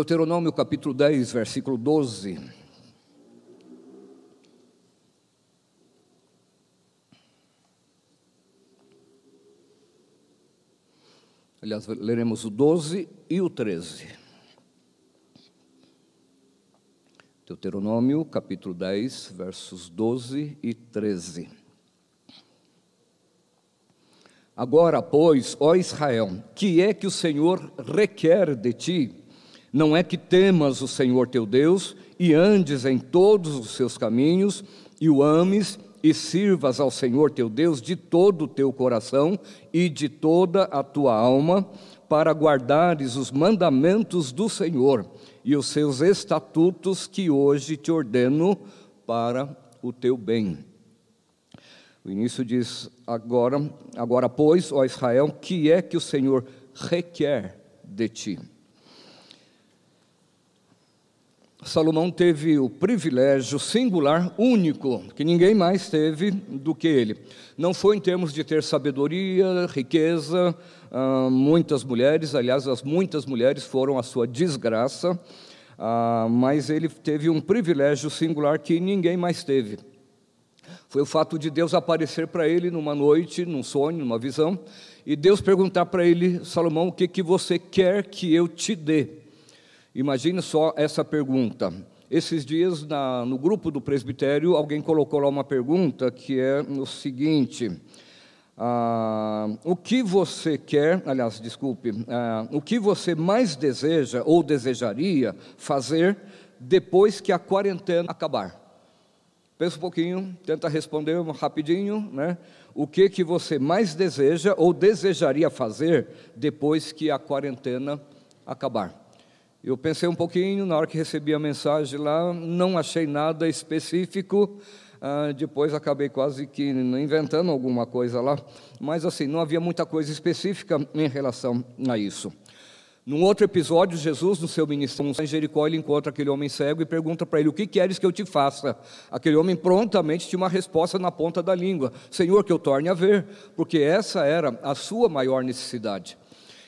Deuteronômio capítulo 10, versículo 12. Aliás, leremos o 12 e o 13. Deuteronômio capítulo 10, versos 12 e 13. Agora, pois, ó Israel, que é que o Senhor requer de ti? Não é que temas o Senhor teu Deus e andes em todos os seus caminhos e o ames e sirvas ao Senhor teu Deus de todo o teu coração e de toda a tua alma, para guardares os mandamentos do Senhor e os seus estatutos que hoje te ordeno para o teu bem. O início diz: agora, agora pois, ó Israel, que é que o Senhor requer de ti? Salomão teve o privilégio singular, único, que ninguém mais teve do que ele. Não foi em termos de ter sabedoria, riqueza, ah, muitas mulheres, aliás, as muitas mulheres foram a sua desgraça, ah, mas ele teve um privilégio singular que ninguém mais teve. Foi o fato de Deus aparecer para ele numa noite, num sonho, numa visão, e Deus perguntar para ele, Salomão, o que, que você quer que eu te dê? Imagine só essa pergunta. Esses dias, na, no grupo do presbitério, alguém colocou lá uma pergunta que é o seguinte: ah, o que você quer, aliás, desculpe, ah, o que você mais deseja ou desejaria fazer depois que a quarentena acabar? Pensa um pouquinho, tenta responder rapidinho, né? O que que você mais deseja ou desejaria fazer depois que a quarentena acabar? Eu pensei um pouquinho, na hora que recebi a mensagem lá, não achei nada específico. Ah, depois acabei quase que inventando alguma coisa lá, mas assim, não havia muita coisa específica em relação a isso. Num outro episódio, Jesus, no seu ministério em Jericó, ele encontra aquele homem cego e pergunta para ele: O que queres que eu te faça? Aquele homem prontamente tinha uma resposta na ponta da língua: Senhor, que eu torne a ver, porque essa era a sua maior necessidade.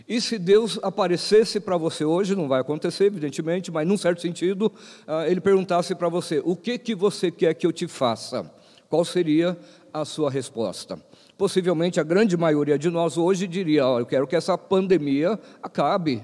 E se Deus aparecesse para você hoje, não vai acontecer, evidentemente, mas num certo sentido, ah, ele perguntasse para você: o que, que você quer que eu te faça? Qual seria a sua resposta? Possivelmente a grande maioria de nós hoje diria: oh, eu quero que essa pandemia acabe.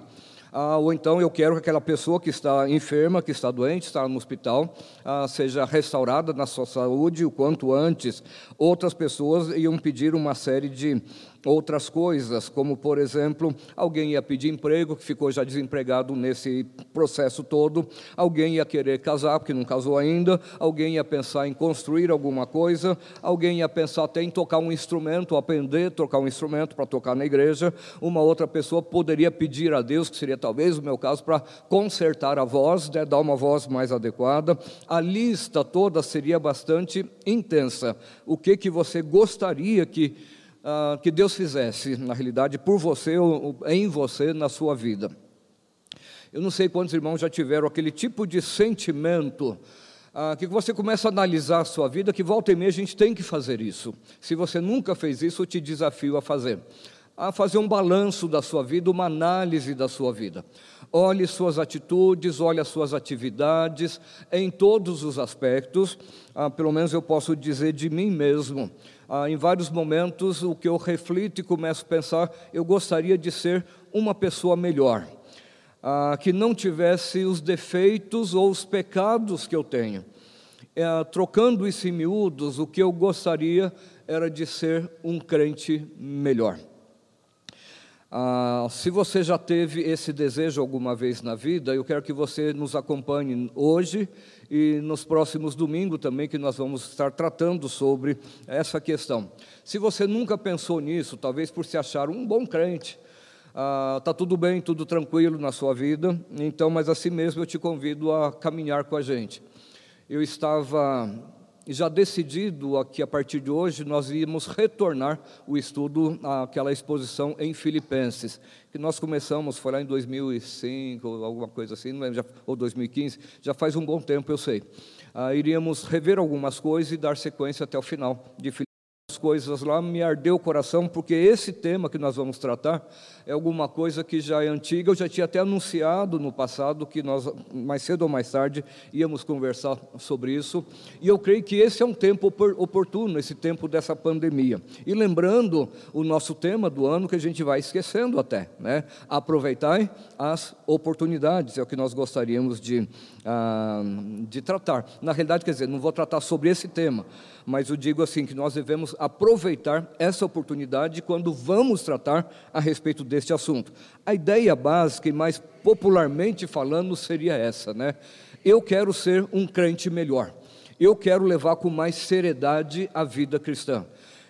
Ah, ou então eu quero que aquela pessoa que está enferma, que está doente, está no hospital, ah, seja restaurada na sua saúde o quanto antes. Outras pessoas iam pedir uma série de outras coisas, como por exemplo, alguém ia pedir emprego, que ficou já desempregado nesse processo todo, alguém ia querer casar, porque não casou ainda, alguém ia pensar em construir alguma coisa, alguém ia pensar até em tocar um instrumento, aprender a tocar um instrumento para tocar na igreja, uma outra pessoa poderia pedir a Deus, que seria talvez o meu caso, para consertar a voz, né, dar uma voz mais adequada. A lista toda seria bastante intensa. O que que você gostaria que ah, que Deus fizesse, na realidade, por você ou em você na sua vida. Eu não sei quantos irmãos já tiveram aquele tipo de sentimento ah, que você começa a analisar a sua vida, que volta e meia a gente tem que fazer isso. Se você nunca fez isso, eu te desafio a fazer. A fazer um balanço da sua vida, uma análise da sua vida. Olhe suas atitudes, olhe as suas atividades, em todos os aspectos, ah, pelo menos eu posso dizer de mim mesmo ah, em vários momentos, o que eu reflito e começo a pensar, eu gostaria de ser uma pessoa melhor, ah, que não tivesse os defeitos ou os pecados que eu tenho. É, trocando isso em miúdos, o que eu gostaria era de ser um crente melhor. Ah, se você já teve esse desejo alguma vez na vida, eu quero que você nos acompanhe hoje e nos próximos domingos também, que nós vamos estar tratando sobre essa questão. Se você nunca pensou nisso, talvez por se achar um bom crente, está ah, tudo bem, tudo tranquilo na sua vida, então, mas assim mesmo eu te convido a caminhar com a gente. Eu estava já decidido que a partir de hoje nós íamos retornar o estudo àquela exposição em Filipenses, que nós começamos, foi lá em 2005, alguma coisa assim, já, ou 2015, já faz um bom tempo, eu sei. Ah, iríamos rever algumas coisas e dar sequência até o final de Filipenses coisas lá, me ardeu o coração, porque esse tema que nós vamos tratar é alguma coisa que já é antiga, eu já tinha até anunciado no passado que nós, mais cedo ou mais tarde, íamos conversar sobre isso, e eu creio que esse é um tempo oportuno, esse tempo dessa pandemia. E lembrando o nosso tema do ano, que a gente vai esquecendo até, né? Aproveitai as oportunidades, é o que nós gostaríamos de, ah, de tratar. Na realidade, quer dizer, não vou tratar sobre esse tema, mas eu digo assim que nós devemos aproveitar essa oportunidade quando vamos tratar a respeito deste assunto. A ideia básica e mais popularmente falando seria essa, né? Eu quero ser um crente melhor. Eu quero levar com mais seriedade a vida cristã.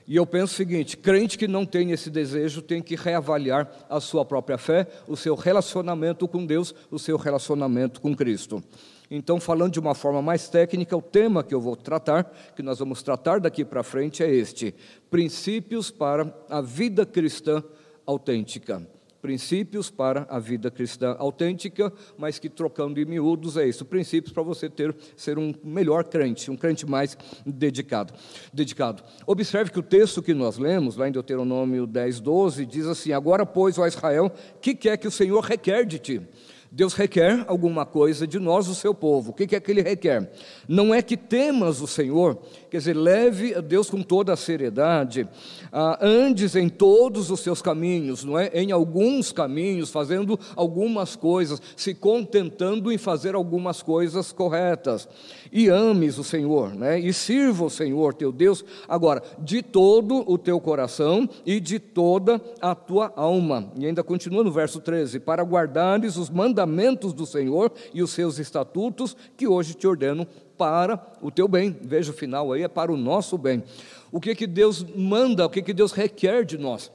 E eu penso o seguinte: crente que não tem esse desejo tem que reavaliar a sua própria fé, o seu relacionamento com Deus, o seu relacionamento com Cristo. Então, falando de uma forma mais técnica, o tema que eu vou tratar, que nós vamos tratar daqui para frente, é este: princípios para a vida cristã autêntica. Princípios para a vida cristã autêntica, mas que trocando em miúdos é isso. Princípios para você ter ser um melhor crente, um crente mais dedicado. dedicado. Observe que o texto que nós lemos, lá em Deuteronômio 10, 12, diz assim: Agora, pois, ó Israel, que quer que o Senhor requer de ti? Deus requer alguma coisa de nós, o seu povo. O que é que ele requer? Não é que temas o Senhor, quer dizer, leve a Deus com toda a seriedade, ah, andes em todos os seus caminhos, não é? Em alguns caminhos, fazendo algumas coisas, se contentando em fazer algumas coisas corretas. E ames o Senhor, né? E sirva o Senhor teu Deus, agora, de todo o teu coração e de toda a tua alma. E ainda continua no verso 13: para guardares os mandamentos do Senhor e os seus estatutos que hoje te ordeno para o teu bem. Veja o final aí, é para o nosso bem. O que que Deus manda, o que que Deus requer de nós?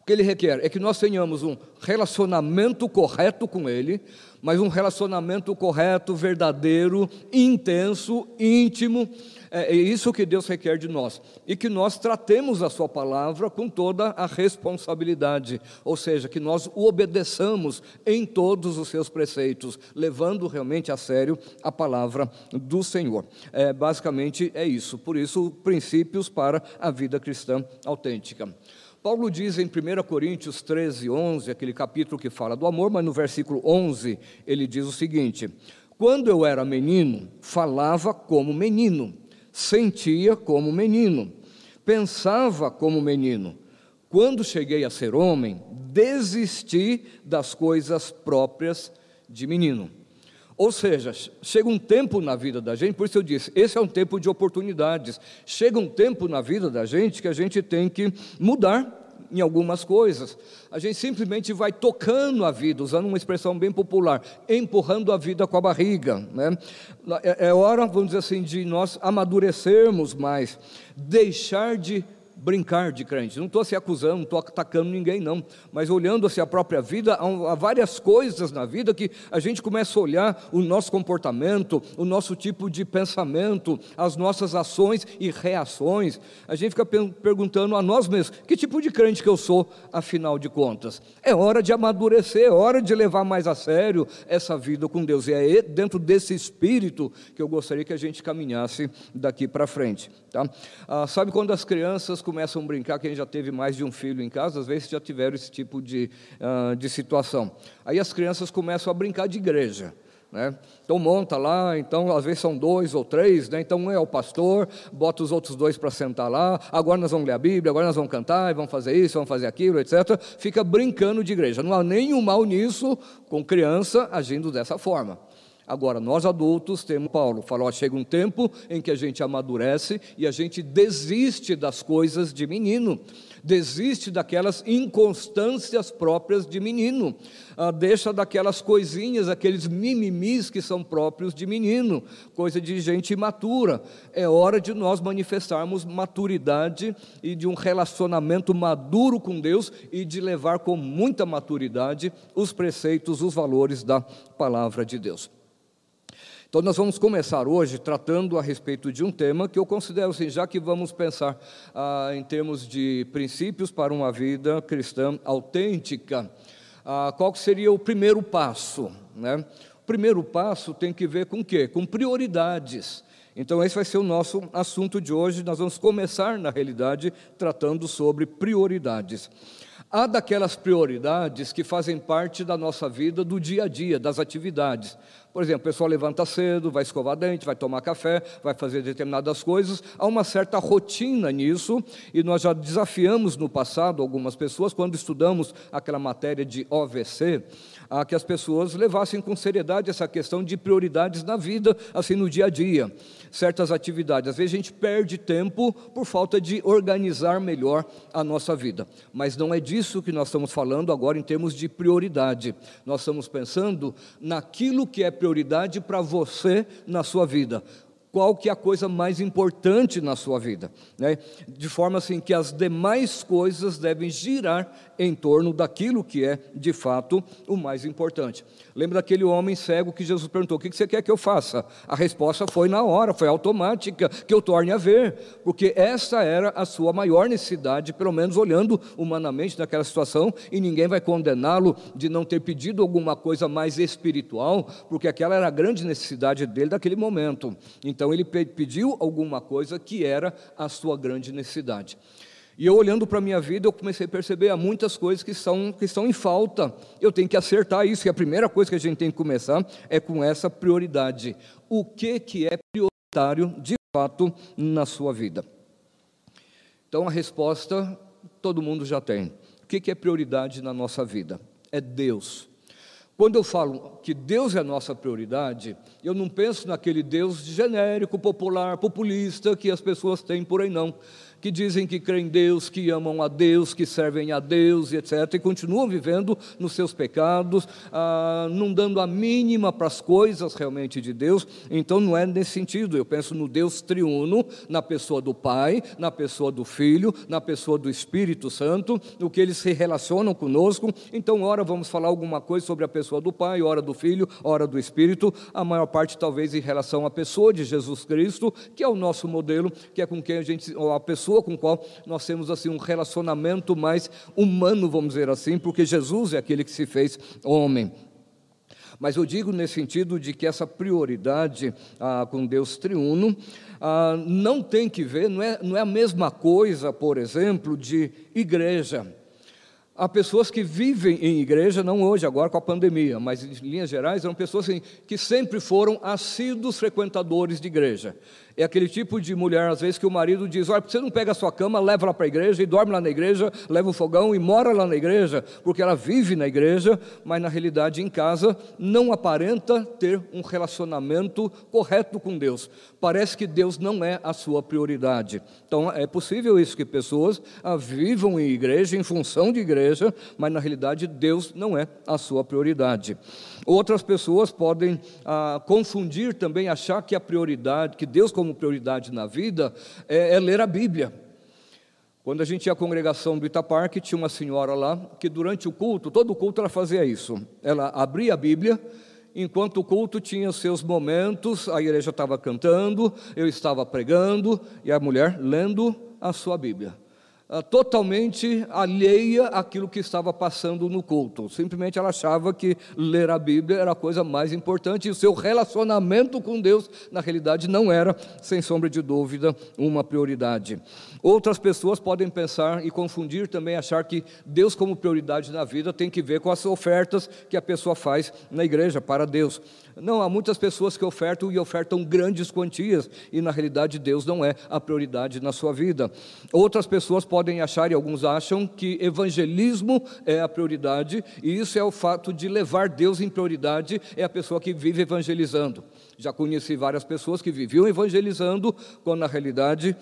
O que Ele requer é que nós tenhamos um relacionamento correto com Ele, mas um relacionamento correto, verdadeiro, intenso, íntimo, é, é isso que Deus requer de nós. E que nós tratemos a Sua palavra com toda a responsabilidade, ou seja, que nós o obedeçamos em todos os seus preceitos, levando realmente a sério a palavra do Senhor. É, basicamente é isso. Por isso, princípios para a vida cristã autêntica. Paulo diz em 1 Coríntios 13, 11, aquele capítulo que fala do amor, mas no versículo 11 ele diz o seguinte: Quando eu era menino, falava como menino sentia como menino, pensava como menino. Quando cheguei a ser homem, desisti das coisas próprias de menino. Ou seja, chega um tempo na vida da gente, por isso eu disse, esse é um tempo de oportunidades. Chega um tempo na vida da gente que a gente tem que mudar em algumas coisas. A gente simplesmente vai tocando a vida, usando uma expressão bem popular, empurrando a vida com a barriga. Né? É, é hora, vamos dizer assim, de nós amadurecermos mais, deixar de brincar de crente. Não estou se acusando, não estou atacando ninguém, não. Mas olhando assim, a própria vida, há, várias coisas na vida que a gente começa a olhar o nosso comportamento, o nosso tipo de pensamento, as nossas ações e reações. A gente fica perguntando a nós mesmos: que tipo de crente que eu sou, afinal de contas? É hora de amadurecer, é hora de levar mais a sério essa vida com Deus. E é dentro desse espírito que eu gostaria que a gente caminhasse daqui para frente. Tá? Ah, sabe quando as crianças começam a brincar, quem já teve mais de um filho em casa, às vezes já tiveram esse tipo de, uh, de situação. Aí as crianças começam a brincar de igreja. Né? Então monta lá, então às vezes são dois ou três, né? então um é o pastor, bota os outros dois para sentar lá, agora nós vamos ler a Bíblia, agora nós vamos cantar, vamos fazer isso, vamos fazer aquilo, etc. Fica brincando de igreja. Não há nenhum mal nisso com criança agindo dessa forma. Agora, nós adultos temos, Paulo falou, chega um tempo em que a gente amadurece e a gente desiste das coisas de menino, desiste daquelas inconstâncias próprias de menino, ah, deixa daquelas coisinhas, aqueles mimimis que são próprios de menino, coisa de gente imatura. É hora de nós manifestarmos maturidade e de um relacionamento maduro com Deus e de levar com muita maturidade os preceitos, os valores da palavra de Deus. Então, nós vamos começar hoje tratando a respeito de um tema que eu considero assim, já que vamos pensar ah, em termos de princípios para uma vida cristã autêntica, ah, qual seria o primeiro passo? Né? O primeiro passo tem que ver com o quê? Com prioridades Então, esse vai ser o nosso assunto de hoje. Nós vamos começar, na realidade, tratando sobre prioridades. Há daquelas prioridades que fazem parte da nossa vida, do dia a dia, das atividades. Por exemplo, o pessoal levanta cedo, vai escovar dente, vai tomar café, vai fazer determinadas coisas. Há uma certa rotina nisso, e nós já desafiamos no passado algumas pessoas, quando estudamos aquela matéria de OVC, a que as pessoas levassem com seriedade essa questão de prioridades na vida, assim no dia a dia, certas atividades. Às vezes a gente perde tempo por falta de organizar melhor a nossa vida, mas não é disso que nós estamos falando agora em termos de prioridade. Nós estamos pensando naquilo que é prioridade para você na sua vida qual que é a coisa mais importante na sua vida, né? de forma assim que as demais coisas devem girar em torno daquilo que é de fato o mais importante. Lembra daquele homem cego que Jesus perguntou: O que você quer que eu faça? A resposta foi na hora, foi automática, que eu torne a ver, porque essa era a sua maior necessidade, pelo menos olhando humanamente naquela situação, e ninguém vai condená-lo de não ter pedido alguma coisa mais espiritual, porque aquela era a grande necessidade dele daquele momento. Então ele pediu alguma coisa que era a sua grande necessidade. E eu olhando para a minha vida, eu comecei a perceber há muitas coisas que, são, que estão em falta. Eu tenho que acertar isso, e a primeira coisa que a gente tem que começar é com essa prioridade. O que, que é prioritário de fato na sua vida? Então a resposta todo mundo já tem. O que, que é prioridade na nossa vida? É Deus. Quando eu falo que Deus é a nossa prioridade, eu não penso naquele Deus genérico, popular, populista que as pessoas têm por aí, não que dizem que creem em Deus, que amam a Deus, que servem a Deus, etc., e continuam vivendo nos seus pecados, ah, não dando a mínima para as coisas realmente de Deus. Então, não é nesse sentido. Eu penso no Deus triuno, na pessoa do Pai, na pessoa do Filho, na pessoa do Espírito Santo, no que eles se relacionam conosco. Então, ora vamos falar alguma coisa sobre a pessoa do Pai, ora do Filho, ora do Espírito, a maior parte talvez em relação à pessoa de Jesus Cristo, que é o nosso modelo, que é com quem a gente, ou a pessoa pessoa com qual nós temos assim um relacionamento mais humano, vamos dizer assim, porque Jesus é aquele que se fez homem. Mas eu digo nesse sentido de que essa prioridade ah, com Deus triuno ah, não tem que ver, não é, não é a mesma coisa, por exemplo, de igreja. Há pessoas que vivem em igreja, não hoje, agora com a pandemia, mas em linhas gerais, eram pessoas assim, que sempre foram assíduos frequentadores de igreja. É aquele tipo de mulher, às vezes, que o marido diz: Olha, você não pega a sua cama, leva ela para a igreja e dorme lá na igreja, leva o fogão e mora lá na igreja, porque ela vive na igreja, mas na realidade em casa não aparenta ter um relacionamento correto com Deus. Parece que Deus não é a sua prioridade. Então é possível isso, que pessoas ah, vivam em igreja, em função de igreja, mas na realidade Deus não é a sua prioridade. Outras pessoas podem ah, confundir também, achar que a prioridade, que Deus como prioridade na vida é, é ler a Bíblia. Quando a gente ia à congregação do Itaparque, tinha uma senhora lá que durante o culto, todo o culto ela fazia isso. Ela abria a Bíblia, enquanto o culto tinha seus momentos, a igreja estava cantando, eu estava pregando e a mulher lendo a sua Bíblia. Ah, totalmente alheia àquilo que estava passando no culto. Simplesmente ela achava que ler a Bíblia era a coisa mais importante e o seu relacionamento com Deus, na realidade, não era, sem sombra de dúvida, uma prioridade. Outras pessoas podem pensar e confundir também, achar que Deus, como prioridade na vida, tem que ver com as ofertas que a pessoa faz na igreja para Deus. Não, há muitas pessoas que ofertam e ofertam grandes quantias, e na realidade Deus não é a prioridade na sua vida. Outras pessoas podem achar, e alguns acham, que evangelismo é a prioridade, e isso é o fato de levar Deus em prioridade, é a pessoa que vive evangelizando. Já conheci várias pessoas que viviam evangelizando, quando na realidade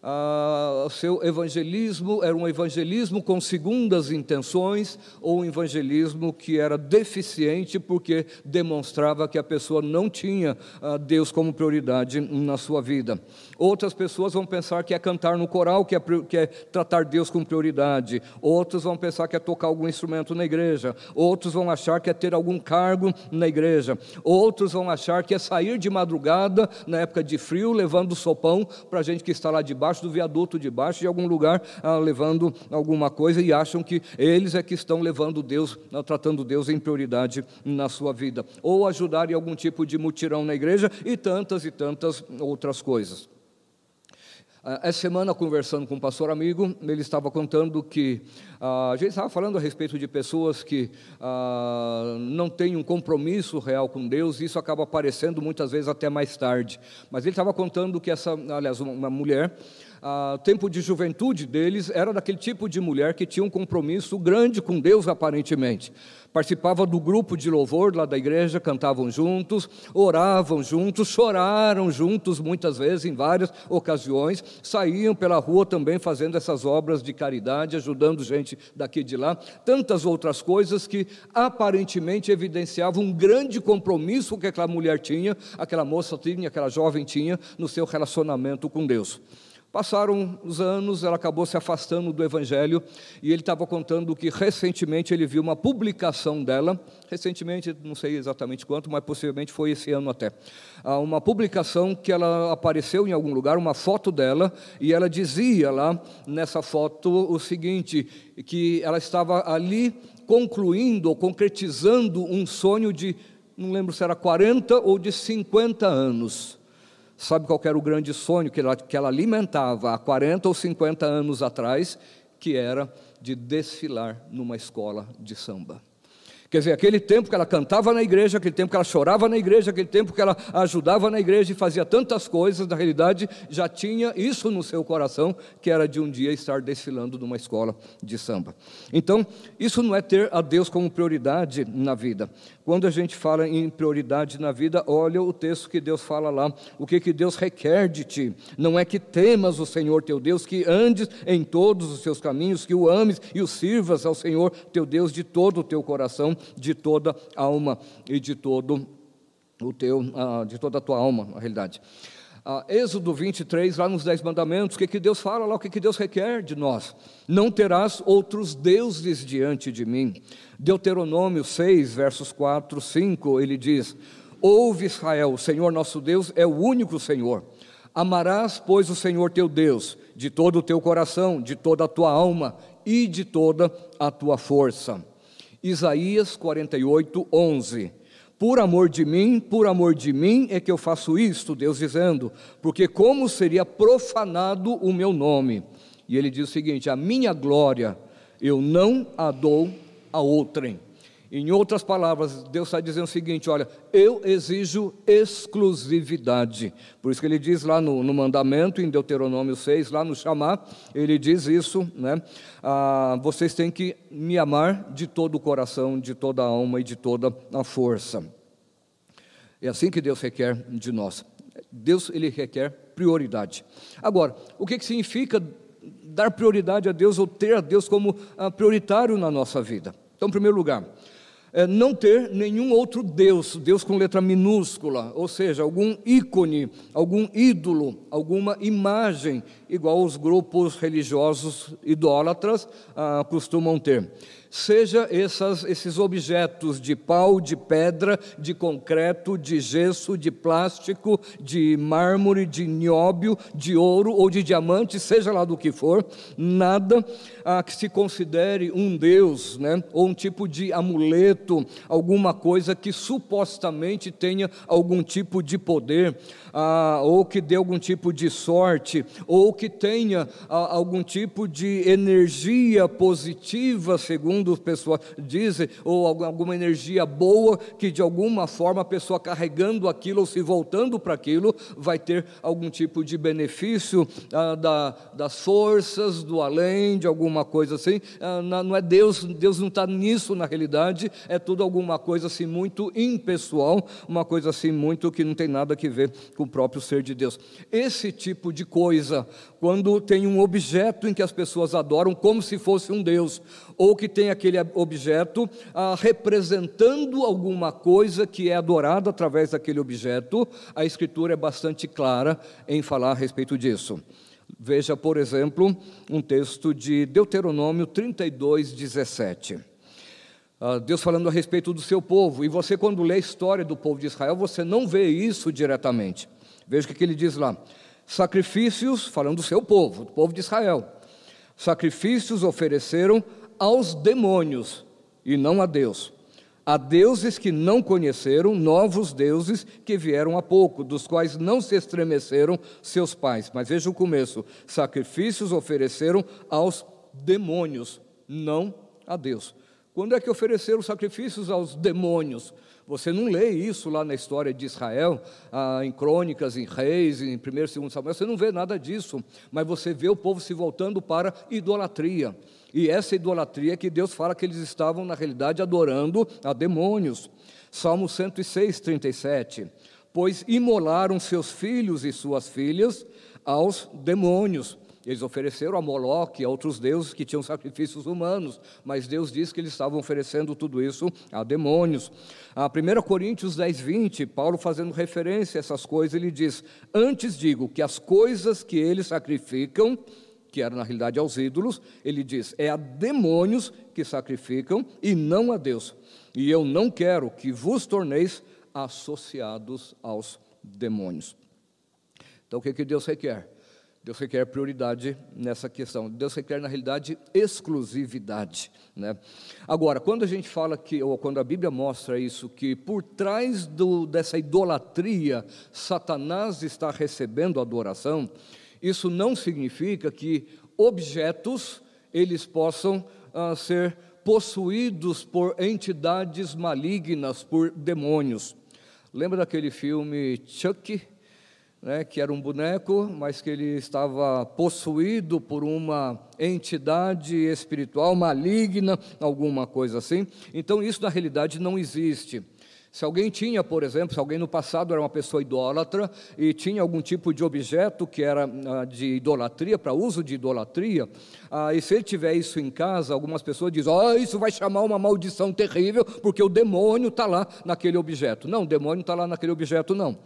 ah, seu evangelismo era um evangelismo com segundas intenções ou um evangelismo que era deficiente porque demonstrava que a pessoa não tinha ah, Deus como prioridade na sua vida. Outras pessoas vão pensar que é cantar no coral, que é, que é tratar Deus com prioridade. Outros vão pensar que é tocar algum instrumento na igreja. Outros vão achar que é ter algum cargo na igreja. Outros vão achar que é sair de madrugada, na época de frio, levando sopão para a gente que está lá debaixo debaixo do viaduto, debaixo de algum lugar, ah, levando alguma coisa e acham que eles é que estão levando Deus, ah, tratando Deus em prioridade na sua vida. Ou ajudar em algum tipo de mutirão na igreja e tantas e tantas outras coisas. Ah, essa semana, conversando com um pastor amigo, ele estava contando que ah, a gente estava falando a respeito de pessoas que ah, não têm um compromisso real com Deus, e isso acaba aparecendo muitas vezes até mais tarde. Mas ele estava contando que essa, aliás, uma mulher ah, tempo de juventude deles era daquele tipo de mulher que tinha um compromisso grande com Deus, aparentemente. Participava do grupo de louvor lá da igreja, cantavam juntos, oravam juntos, choraram juntos muitas vezes, em várias ocasiões, saíam pela rua também fazendo essas obras de caridade, ajudando gente daqui e de lá, tantas outras coisas que aparentemente evidenciavam um grande compromisso que aquela mulher tinha, aquela moça tinha, aquela jovem tinha no seu relacionamento com Deus. Passaram os anos, ela acabou se afastando do Evangelho e ele estava contando que recentemente ele viu uma publicação dela, recentemente, não sei exatamente quanto, mas possivelmente foi esse ano até, ah, uma publicação que ela apareceu em algum lugar, uma foto dela, e ela dizia lá nessa foto o seguinte: que ela estava ali concluindo ou concretizando um sonho de, não lembro se era 40 ou de 50 anos. Sabe qual era o grande sonho que ela, que ela alimentava há 40 ou 50 anos atrás? Que era de desfilar numa escola de samba. Quer dizer, aquele tempo que ela cantava na igreja, aquele tempo que ela chorava na igreja, aquele tempo que ela ajudava na igreja e fazia tantas coisas, na realidade já tinha isso no seu coração, que era de um dia estar desfilando numa escola de samba. Então, isso não é ter a Deus como prioridade na vida. Quando a gente fala em prioridade na vida, olha o texto que Deus fala lá, o que, que Deus requer de ti. Não é que temas o Senhor teu Deus, que andes em todos os seus caminhos, que o ames e o sirvas ao Senhor teu Deus de todo o teu coração de toda alma e de todo o teu, uh, de toda a tua alma, na realidade. Uh, Êxodo 23, lá nos Dez Mandamentos, o que, que Deus fala lá, o que, que Deus requer de nós? Não terás outros deuses diante de mim. Deuteronômio 6, versos 4, 5, ele diz: Ouve Israel, o Senhor nosso Deus é o único Senhor. Amarás, pois, o Senhor teu Deus, de todo o teu coração, de toda a tua alma e de toda a tua força. Isaías 48, 11. Por amor de mim, por amor de mim é que eu faço isto, Deus dizendo, porque como seria profanado o meu nome? E ele diz o seguinte: a minha glória eu não a dou a outrem. Em outras palavras, Deus está dizendo o seguinte: olha, eu exijo exclusividade. Por isso que ele diz lá no, no mandamento, em Deuteronômio 6, lá no chamar, ele diz isso, né? Ah, vocês têm que me amar de todo o coração, de toda a alma e de toda a força. É assim que Deus requer de nós. Deus ele requer prioridade. Agora, o que, que significa dar prioridade a Deus ou ter a Deus como ah, prioritário na nossa vida? Então, em primeiro lugar, é, não ter nenhum outro Deus, Deus com letra minúscula, ou seja, algum ícone, algum ídolo, alguma imagem, igual os grupos religiosos idólatras ah, costumam ter seja essas, esses objetos de pau, de pedra, de concreto, de gesso, de plástico, de mármore, de nióbio, de ouro ou de diamante, seja lá do que for, nada a que se considere um Deus, né, ou um tipo de amuleto, alguma coisa que supostamente tenha algum tipo de poder, ah, ou que dê algum tipo de sorte, ou que tenha ah, algum tipo de energia positiva, segundo as pessoas dizem, ou alguma energia boa, que de alguma forma a pessoa carregando aquilo ou se voltando para aquilo, vai ter algum tipo de benefício ah, da, das forças, do além, de alguma coisa assim. Ah, não é Deus, Deus não está nisso na realidade, é tudo alguma coisa assim muito impessoal, uma coisa assim muito que não tem nada a ver com o próprio ser de Deus. Esse tipo de coisa, quando tem um objeto em que as pessoas adoram como se fosse um Deus, ou que tem aquele objeto ah, representando alguma coisa que é adorada através daquele objeto, a Escritura é bastante clara em falar a respeito disso. Veja, por exemplo, um texto de Deuteronômio 32, 17. Uh, Deus falando a respeito do seu povo, e você, quando lê a história do povo de Israel, você não vê isso diretamente. Veja o que ele diz lá: Sacrifícios, falando do seu povo, do povo de Israel. Sacrifícios ofereceram aos demônios e não a Deus. A deuses que não conheceram, novos deuses que vieram há pouco, dos quais não se estremeceram seus pais. Mas veja o começo: sacrifícios ofereceram aos demônios, não a Deus. Quando é que ofereceram sacrifícios aos demônios? Você não lê isso lá na história de Israel, ah, em crônicas, em reis, em 1 e 2 Samuel, você não vê nada disso, mas você vê o povo se voltando para idolatria. E essa idolatria que Deus fala que eles estavam, na realidade, adorando a demônios. Salmo 106, 37. Pois imolaram seus filhos e suas filhas aos demônios eles ofereceram a Moloque e a outros deuses que tinham sacrifícios humanos, mas Deus diz que eles estavam oferecendo tudo isso a demônios. A 1 Coríntios 10, 20, Paulo fazendo referência a essas coisas, ele diz: Antes digo que as coisas que eles sacrificam, que eram na realidade aos ídolos, ele diz: é a demônios que sacrificam e não a Deus. E eu não quero que vos torneis associados aos demônios. Então o que, que Deus requer? Deus requer prioridade nessa questão. Deus requer, na realidade, exclusividade. Né? Agora, quando a gente fala que, ou quando a Bíblia mostra isso, que por trás do, dessa idolatria, Satanás está recebendo adoração, isso não significa que objetos eles possam ah, ser possuídos por entidades malignas, por demônios. Lembra daquele filme Chuck? Né, que era um boneco, mas que ele estava possuído por uma entidade espiritual maligna, alguma coisa assim. Então, isso na realidade não existe. Se alguém tinha, por exemplo, se alguém no passado era uma pessoa idólatra e tinha algum tipo de objeto que era ah, de idolatria, para uso de idolatria, ah, e se ele tiver isso em casa, algumas pessoas dizem: oh, isso vai chamar uma maldição terrível, porque o demônio está lá naquele objeto. Não, o demônio está lá naquele objeto, não.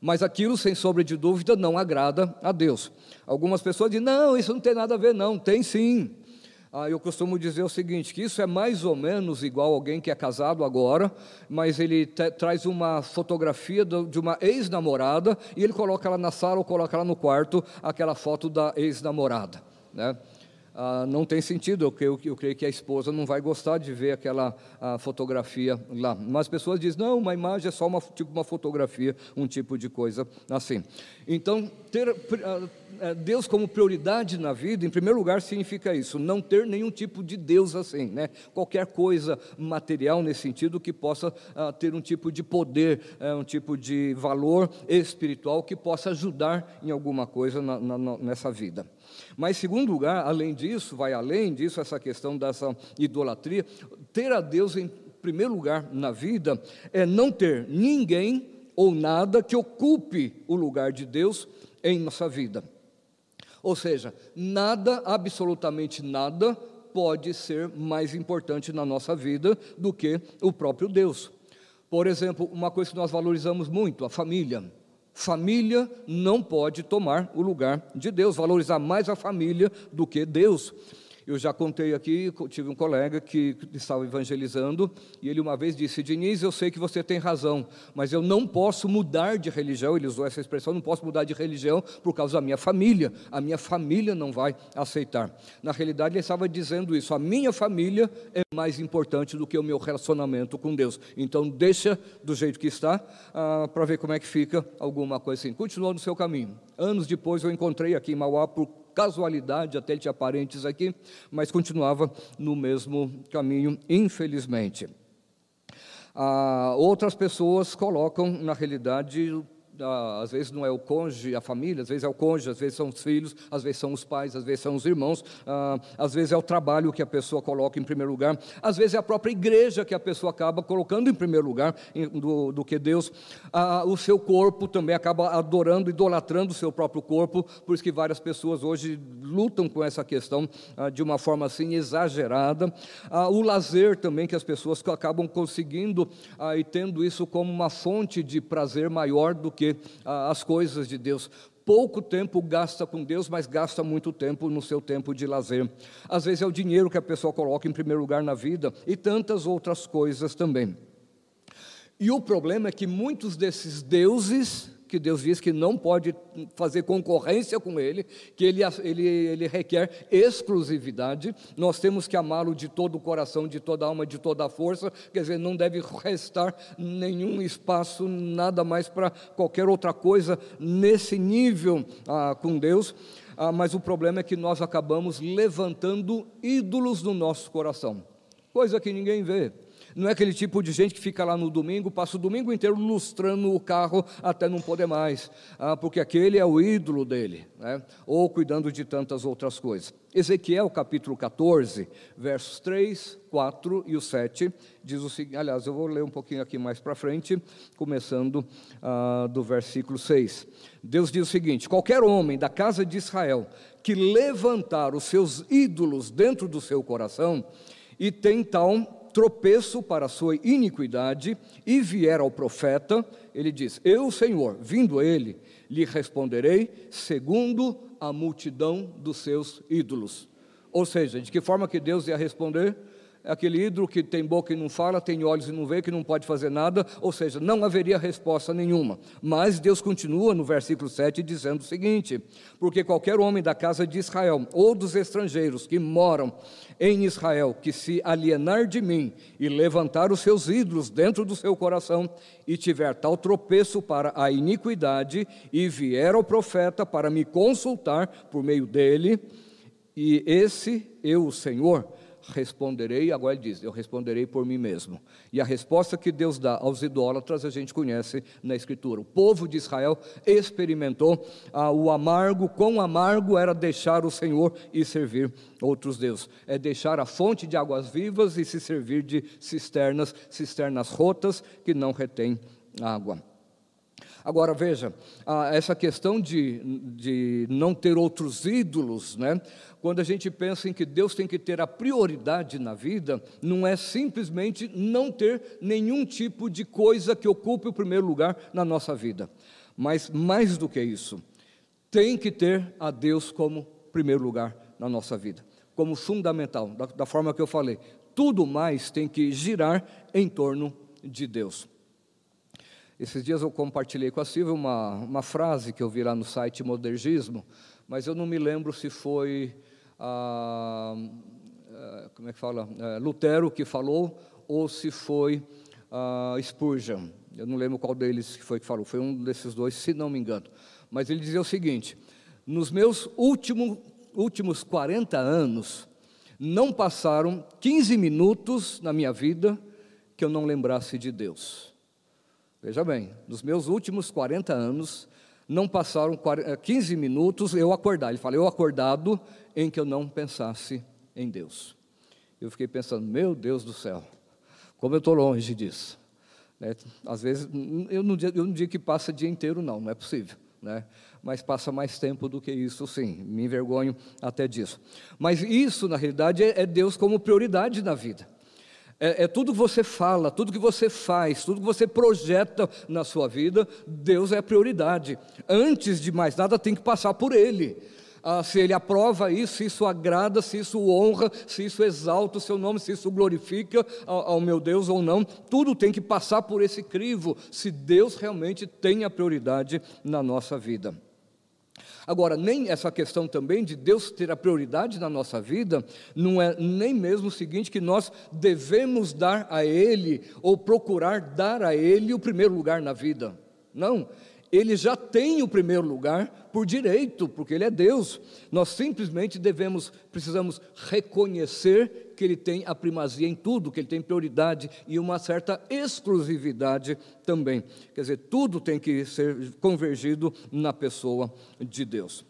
Mas aquilo, sem sombra de dúvida, não agrada a Deus. Algumas pessoas dizem: não, isso não tem nada a ver, não. Tem sim. Ah, eu costumo dizer o seguinte: que isso é mais ou menos igual alguém que é casado agora, mas ele traz uma fotografia do, de uma ex-namorada e ele coloca ela na sala ou coloca ela no quarto, aquela foto da ex-namorada. Né? Ah, não tem sentido. Eu creio, eu creio que a esposa não vai gostar de ver aquela fotografia lá. Mas as pessoas dizem, não, uma imagem é só uma, tipo uma fotografia, um tipo de coisa assim. Então, ter ah, Deus como prioridade na vida, em primeiro lugar, significa isso, não ter nenhum tipo de Deus assim, né? qualquer coisa material nesse sentido que possa ah, ter um tipo de poder, eh, um tipo de valor espiritual que possa ajudar em alguma coisa na, na, nessa vida. Mas, segundo lugar, além disso, vai além disso, essa questão dessa idolatria, ter a Deus em primeiro lugar na vida é não ter ninguém ou nada que ocupe o lugar de Deus em nossa vida. Ou seja, nada, absolutamente nada, pode ser mais importante na nossa vida do que o próprio Deus. Por exemplo, uma coisa que nós valorizamos muito, a família. Família não pode tomar o lugar de Deus, valorizar mais a família do que Deus. Eu já contei aqui, tive um colega que estava evangelizando e ele uma vez disse: Diniz, eu sei que você tem razão, mas eu não posso mudar de religião. Ele usou essa expressão: não posso mudar de religião por causa da minha família. A minha família não vai aceitar. Na realidade, ele estava dizendo isso: a minha família é mais importante do que o meu relacionamento com Deus. Então, deixa do jeito que está ah, para ver como é que fica alguma coisa assim. Continuou no seu caminho. Anos depois, eu encontrei aqui em Mauá por casualidade, até ele tinha parentes aqui, mas continuava no mesmo caminho, infelizmente. Ah, outras pessoas colocam, na realidade, às vezes não é o cônjuge, a família, às vezes é o cônjuge, às vezes são os filhos, às vezes são os pais, às vezes são os irmãos, ah, às vezes é o trabalho que a pessoa coloca em primeiro lugar, às vezes é a própria igreja que a pessoa acaba colocando em primeiro lugar do, do, que Deus. Ah, o seu corpo também acaba adorando, idolatrando o seu próprio corpo, por isso que várias pessoas hoje lutam com essa questão ah, de uma forma assim exagerada. Ah, o lazer também, que as pessoas acabam conseguindo ah, e tendo isso como uma fonte de prazer maior do que as coisas de Deus. Pouco tempo gasta com Deus, mas gasta muito tempo no seu tempo de lazer. Às vezes é o dinheiro que a pessoa coloca em primeiro lugar na vida e tantas outras coisas também. E o problema é que muitos desses deuses que Deus diz que não pode fazer concorrência com Ele, que Ele, ele, ele requer exclusividade, nós temos que amá-lo de todo o coração, de toda a alma, de toda a força, quer dizer, não deve restar nenhum espaço, nada mais para qualquer outra coisa nesse nível ah, com Deus. Ah, mas o problema é que nós acabamos levantando ídolos no nosso coração, coisa que ninguém vê. Não é aquele tipo de gente que fica lá no domingo, passa o domingo inteiro lustrando o carro até não poder mais, ah, porque aquele é o ídolo dele, né? ou cuidando de tantas outras coisas. Ezequiel capítulo 14, versos 3, 4 e o 7, diz o seguinte: aliás, eu vou ler um pouquinho aqui mais para frente, começando ah, do versículo 6. Deus diz o seguinte: qualquer homem da casa de Israel que levantar os seus ídolos dentro do seu coração e tem tal tropeço para a sua iniquidade e vier ao profeta, ele diz: Eu, Senhor, vindo ele, lhe responderei segundo a multidão dos seus ídolos. Ou seja, de que forma que Deus ia responder? É aquele ídolo que tem boca e não fala, tem olhos e não vê, que não pode fazer nada, ou seja, não haveria resposta nenhuma. Mas Deus continua no versículo 7 dizendo o seguinte: Porque qualquer homem da casa de Israel ou dos estrangeiros que moram em Israel, que se alienar de mim e levantar os seus ídolos dentro do seu coração, e tiver tal tropeço para a iniquidade, e vier ao profeta para me consultar por meio dele, e esse eu, o Senhor, responderei, agora ele diz, eu responderei por mim mesmo. E a resposta que Deus dá aos idólatras a gente conhece na Escritura. O povo de Israel experimentou ah, o amargo, quão amargo era deixar o Senhor e servir outros deuses. É deixar a fonte de águas vivas e se servir de cisternas, cisternas rotas que não retêm água. Agora veja, essa questão de, de não ter outros ídolos, né? quando a gente pensa em que Deus tem que ter a prioridade na vida, não é simplesmente não ter nenhum tipo de coisa que ocupe o primeiro lugar na nossa vida, mas mais do que isso, tem que ter a Deus como primeiro lugar na nossa vida, como fundamental, da, da forma que eu falei. Tudo mais tem que girar em torno de Deus. Esses dias eu compartilhei com a Silvia uma, uma frase que eu vi lá no site Modergismo, mas eu não me lembro se foi ah, ah, como é que fala, é, Lutero que falou, ou se foi ah, Spurgeon. Eu não lembro qual deles que foi que falou, foi um desses dois, se não me engano. Mas ele dizia o seguinte: nos meus último, últimos 40 anos, não passaram 15 minutos na minha vida que eu não lembrasse de Deus. Veja bem, nos meus últimos 40 anos, não passaram 15 eh, minutos eu acordar. Ele fala, eu acordado em que eu não pensasse em Deus. Eu fiquei pensando, meu Deus do céu, como eu estou longe disso. Né? Às vezes, eu não, eu não digo que passa o dia inteiro, não, não é possível. Né? Mas passa mais tempo do que isso, sim. Me envergonho até disso. Mas isso, na realidade, é, é Deus como prioridade na vida. É, é, tudo que você fala, tudo que você faz, tudo que você projeta na sua vida, Deus é a prioridade. Antes de mais nada, tem que passar por Ele. Ah, se Ele aprova isso, se isso agrada, se isso honra, se isso exalta o seu nome, se isso glorifica ao, ao meu Deus ou não, tudo tem que passar por esse crivo, se Deus realmente tem a prioridade na nossa vida. Agora, nem essa questão também de Deus ter a prioridade na nossa vida, não é nem mesmo o seguinte que nós devemos dar a Ele ou procurar dar a Ele o primeiro lugar na vida. Não, ele já tem o primeiro lugar por direito, porque ele é Deus. Nós simplesmente devemos, precisamos reconhecer que ele tem a primazia em tudo, que ele tem prioridade e uma certa exclusividade também. Quer dizer, tudo tem que ser convergido na pessoa de Deus.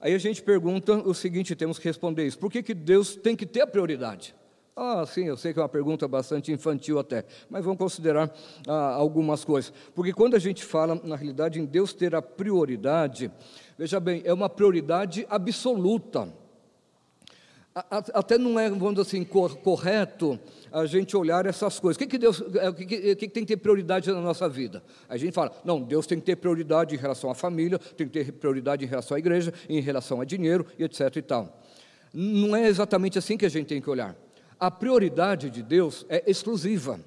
Aí a gente pergunta o seguinte, temos que responder isso: por que, que Deus tem que ter a prioridade? Ah, sim, eu sei que é uma pergunta bastante infantil até, mas vamos considerar ah, algumas coisas. Porque quando a gente fala, na realidade, em Deus ter a prioridade, veja bem, é uma prioridade absoluta. Até não é, vamos dizer assim, correto a gente olhar essas coisas. O que, que Deus, é, o que, que, que, tem que ter prioridade na nossa vida? A gente fala, não, Deus tem que ter prioridade em relação à família, tem que ter prioridade em relação à igreja, em relação a dinheiro, e etc. e tal. Não é exatamente assim que a gente tem que olhar a prioridade de Deus é exclusiva.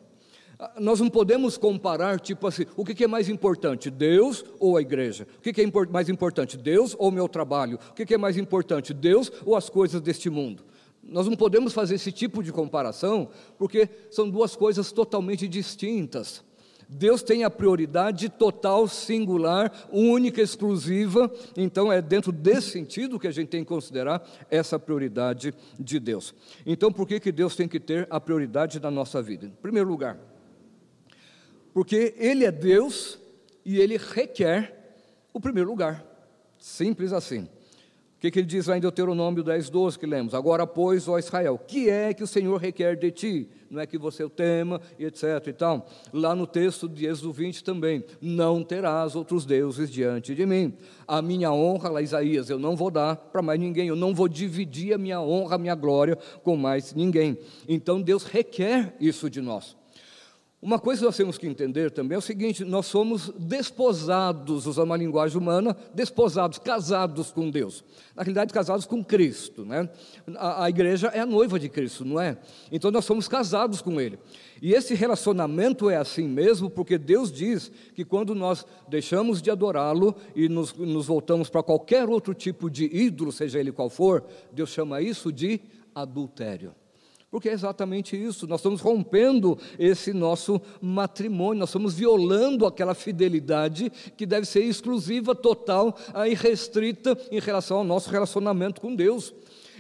Nós não podemos comparar, tipo assim, o que é mais importante, Deus ou a igreja? O que é mais importante, Deus ou meu trabalho? O que é mais importante, Deus ou as coisas deste mundo? Nós não podemos fazer esse tipo de comparação, porque são duas coisas totalmente distintas. Deus tem a prioridade total, singular, única, exclusiva. Então, é dentro desse sentido que a gente tem que considerar essa prioridade de Deus. Então, por que, que Deus tem que ter a prioridade na nossa vida? Em primeiro lugar, porque Ele é Deus e Ele requer o primeiro lugar. Simples assim. O que, que ele diz lá em Deuteronômio 10, 12 que lemos? Agora, pois, ó Israel, que é que o Senhor requer de ti? Não é que você o tema, etc. e tal. Lá no texto de Êxodo 20 também, não terás outros deuses diante de mim. A minha honra, lá Isaías, eu não vou dar para mais ninguém, eu não vou dividir a minha honra, a minha glória com mais ninguém. Então Deus requer isso de nós. Uma coisa que nós temos que entender também é o seguinte: nós somos desposados, usando uma linguagem humana, desposados, casados com Deus. Na realidade, casados com Cristo. Né? A, a, igreja é a noiva de Cristo, não é? Então nós somos casados com Ele. E esse relacionamento é assim mesmo, porque Deus diz que quando nós deixamos de adorá-lo e nos, nos voltamos para qualquer outro tipo de ídolo, seja ele qual for, Deus chama isso de adultério. Porque é exatamente isso, nós estamos rompendo esse nosso matrimônio, nós estamos violando aquela fidelidade que deve ser exclusiva, total e restrita em relação ao nosso relacionamento com Deus.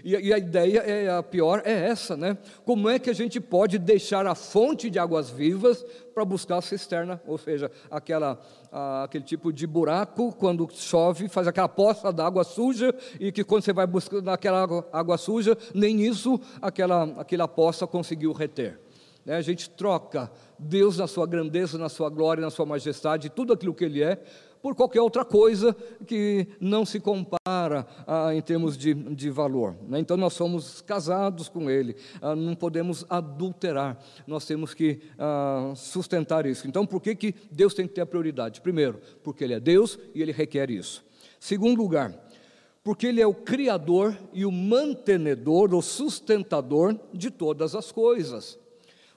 E, e, a ideia é a pior é essa, né? Como é que a gente pode deixar a fonte de águas vivas para buscar a cisterna, ou seja, aquela, a, aquele tipo de buraco quando chove, faz aquela poça d'água suja e que quando você vai buscar naquela água, água suja, nem isso aquela aquela poça conseguiu reter. Né? A gente troca Deus na sua grandeza, na sua glória, na sua majestade, tudo aquilo que Ele é, por qualquer outra coisa que não se compara ah, em termos de, de valor. Né? Então nós somos casados com Ele, ah, não podemos adulterar, nós temos que ah, sustentar isso. Então por que, que Deus tem que ter a prioridade? Primeiro, porque Ele é Deus e Ele requer isso. Segundo lugar, porque Ele é o Criador e o mantenedor, o sustentador de todas as coisas.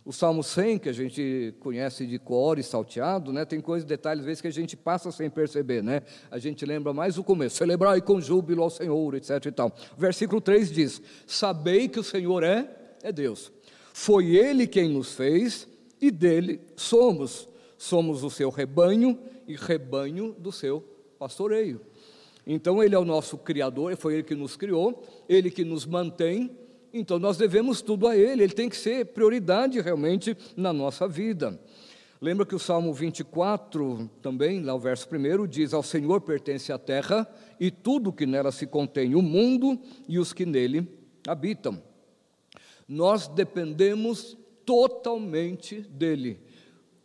O Salmo 100, que a gente conhece de cor e salteado, né, tem coisas, detalhes, às vezes, que a gente passa sem perceber. Né? A gente lembra mais o começo, celebrai com júbilo ao Senhor, etc. E tal. Versículo 3 diz: Sabei que o Senhor é, é Deus. Foi Ele quem nos fez e dele somos. Somos o seu rebanho e rebanho do seu pastoreio. Então, Ele é o nosso Criador, foi Ele que nos criou, Ele que nos mantém, então nós devemos tudo a Ele, Ele tem que ser prioridade realmente na nossa vida. Lembra que o Salmo 24, também, lá o verso 1, diz: Ao Senhor pertence a terra e tudo que nela se contém, o mundo e os que nele habitam. Nós dependemos totalmente dele.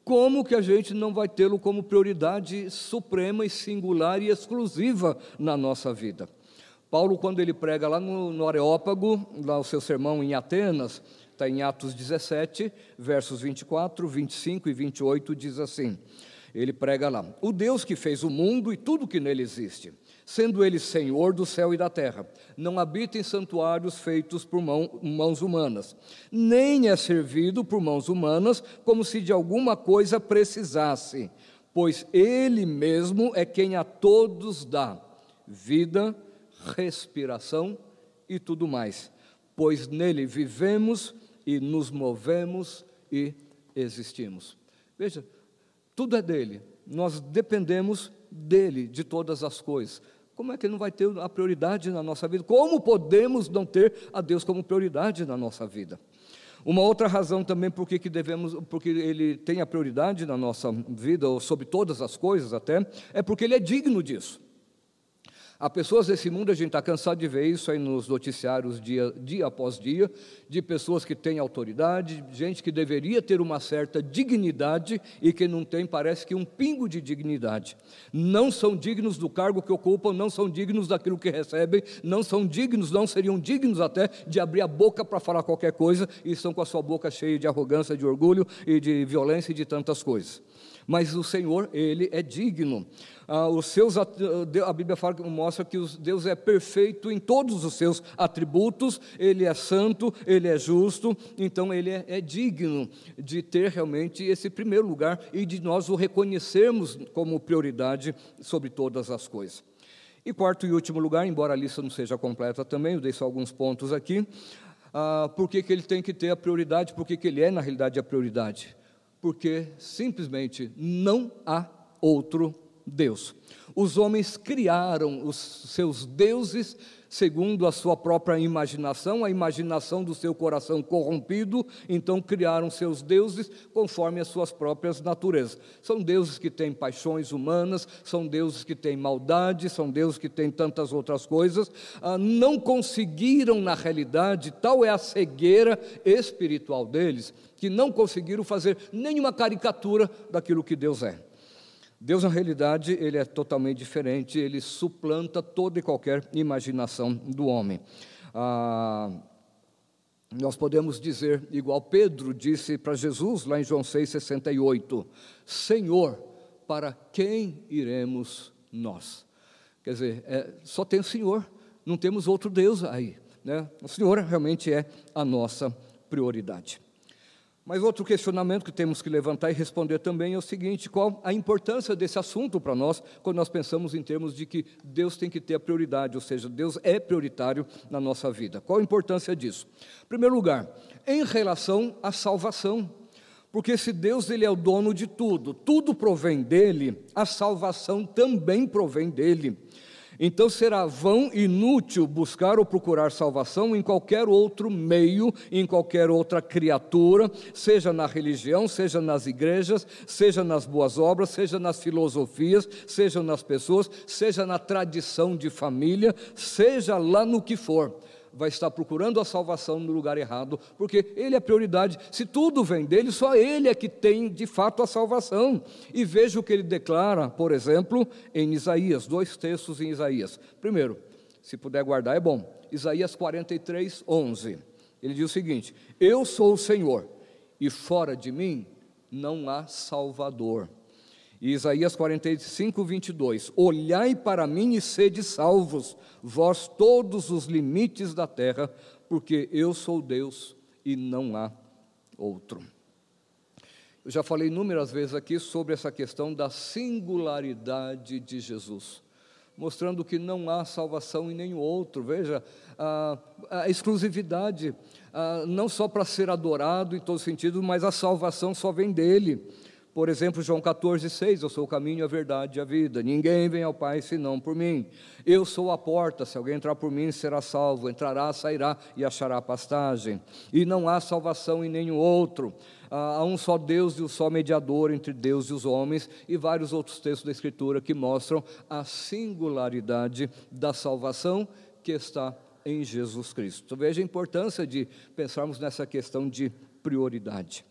Como que a gente não vai tê-lo como prioridade suprema e singular e exclusiva na nossa vida? Paulo, quando ele prega lá no, no Areópago, lá o seu sermão em Atenas, está em Atos 17, versos 24, 25 e 28, diz assim: ele prega lá: O Deus que fez o mundo e tudo que nele existe, sendo ele Senhor do céu e da terra, não habita em santuários feitos por mão, mãos humanas, nem é servido por mãos humanas como se de alguma coisa precisasse, pois ele mesmo é quem a todos dá vida, respiração e tudo mais, pois nele vivemos e nos movemos e existimos. Veja, tudo é dele, nós dependemos dele, de todas as coisas. Como é que ele não vai ter a prioridade na nossa vida? Como podemos não ter a Deus como prioridade na nossa vida? Uma outra razão também por que devemos, porque ele tem a prioridade na nossa vida, ou sobre todas as coisas até, é porque ele é digno disso. Há pessoas desse mundo, a gente está cansado de ver isso aí nos noticiários dia, dia após dia, de pessoas que têm autoridade, gente que deveria ter uma certa dignidade e que não tem, parece que um pingo de dignidade. Não são dignos do cargo que ocupam, não são dignos daquilo que recebem, não são dignos, não seriam dignos até de abrir a boca para falar qualquer coisa e estão com a sua boca cheia de arrogância, de orgulho e de violência e de tantas coisas. Mas o Senhor, Ele é digno. Ah, os seus, a Bíblia fala, mostra que Deus é perfeito em todos os seus atributos, Ele é santo, Ele é justo, então Ele é, é digno de ter realmente esse primeiro lugar e de nós o reconhecermos como prioridade sobre todas as coisas. E quarto e último lugar, embora a lista não seja completa também, eu dei só alguns pontos aqui, ah, por que, que ele tem que ter a prioridade, por que, que ele é, na realidade, a prioridade? Porque simplesmente não há outro Deus. Os homens criaram os seus deuses segundo a sua própria imaginação, a imaginação do seu coração corrompido, então criaram seus deuses conforme as suas próprias naturezas. São deuses que têm paixões humanas, são deuses que têm maldade, são deuses que têm tantas outras coisas. Ah, não conseguiram, na realidade, tal é a cegueira espiritual deles, que não conseguiram fazer nenhuma caricatura daquilo que Deus é. Deus, na realidade, ele é totalmente diferente, ele suplanta toda e qualquer imaginação do homem. Ah, nós podemos dizer, igual Pedro disse para Jesus, lá em João 6,68, Senhor, para quem iremos nós? Quer dizer, é, só tem o Senhor, não temos outro Deus aí. Né? O Senhor realmente é a nossa prioridade. Mas outro questionamento que temos que levantar e responder também é o seguinte: qual a importância desse assunto para nós, quando nós pensamos em termos de que Deus tem que ter a prioridade, ou seja, Deus é prioritário na nossa vida? Qual a importância disso? Em primeiro lugar, em relação à salvação. Porque se Deus ele é o dono de tudo, tudo provém dele, a salvação também provém dele. Então será vão inútil buscar ou procurar salvação em qualquer outro meio, em qualquer outra criatura, seja na religião, seja nas igrejas, seja nas boas obras, seja nas filosofias, seja nas pessoas, seja na tradição de família, seja lá no que for vai estar procurando a salvação no lugar errado, porque ele é prioridade. Se tudo vem dele, só ele é que tem de fato a salvação. E veja o que ele declara, por exemplo, em Isaías, dois textos em Isaías. Primeiro, se puder guardar, é bom. Isaías 43, 11. Ele diz o seguinte: Eu sou o Senhor, e fora de mim não há Salvador. E Isaías 45, 22: Olhai para mim e sede salvos, vós todos os limites da terra, porque eu sou Deus e não há outro. Eu já falei inúmeras vezes aqui sobre essa questão da singularidade de Jesus, mostrando que não há salvação em nenhum outro. Veja, a, a exclusividade, a, não só para ser adorado em todo sentido, mas a salvação só vem dele. Por exemplo, João 14, 6, eu sou o caminho, a verdade e a vida. Ninguém vem ao Pai senão por mim. Eu sou a porta, se alguém entrar por mim será salvo. Entrará, sairá e achará pastagem. E não há salvação em nenhum outro. Há um só Deus e um só mediador entre Deus e os homens, e vários outros textos da Escritura que mostram a singularidade da salvação que está em Jesus Cristo. Veja a importância de pensarmos nessa questão de prioridade.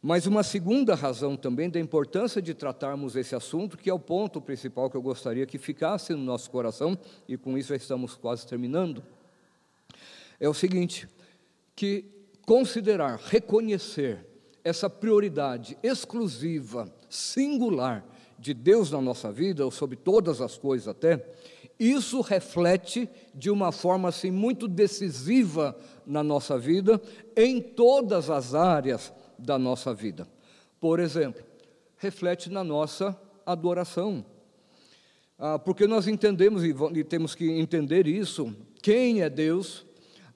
Mas uma segunda razão também da importância de tratarmos esse assunto, que é o ponto principal que eu gostaria que ficasse no nosso coração, e com isso já estamos quase terminando, é o seguinte: que considerar, reconhecer essa prioridade exclusiva, singular de Deus na nossa vida, ou sobre todas as coisas até, isso reflete de uma forma assim muito decisiva na nossa vida, em todas as áreas da nossa vida. Por exemplo, reflete na nossa adoração. Ah, porque nós entendemos e, e, temos que entender isso, quem é Deus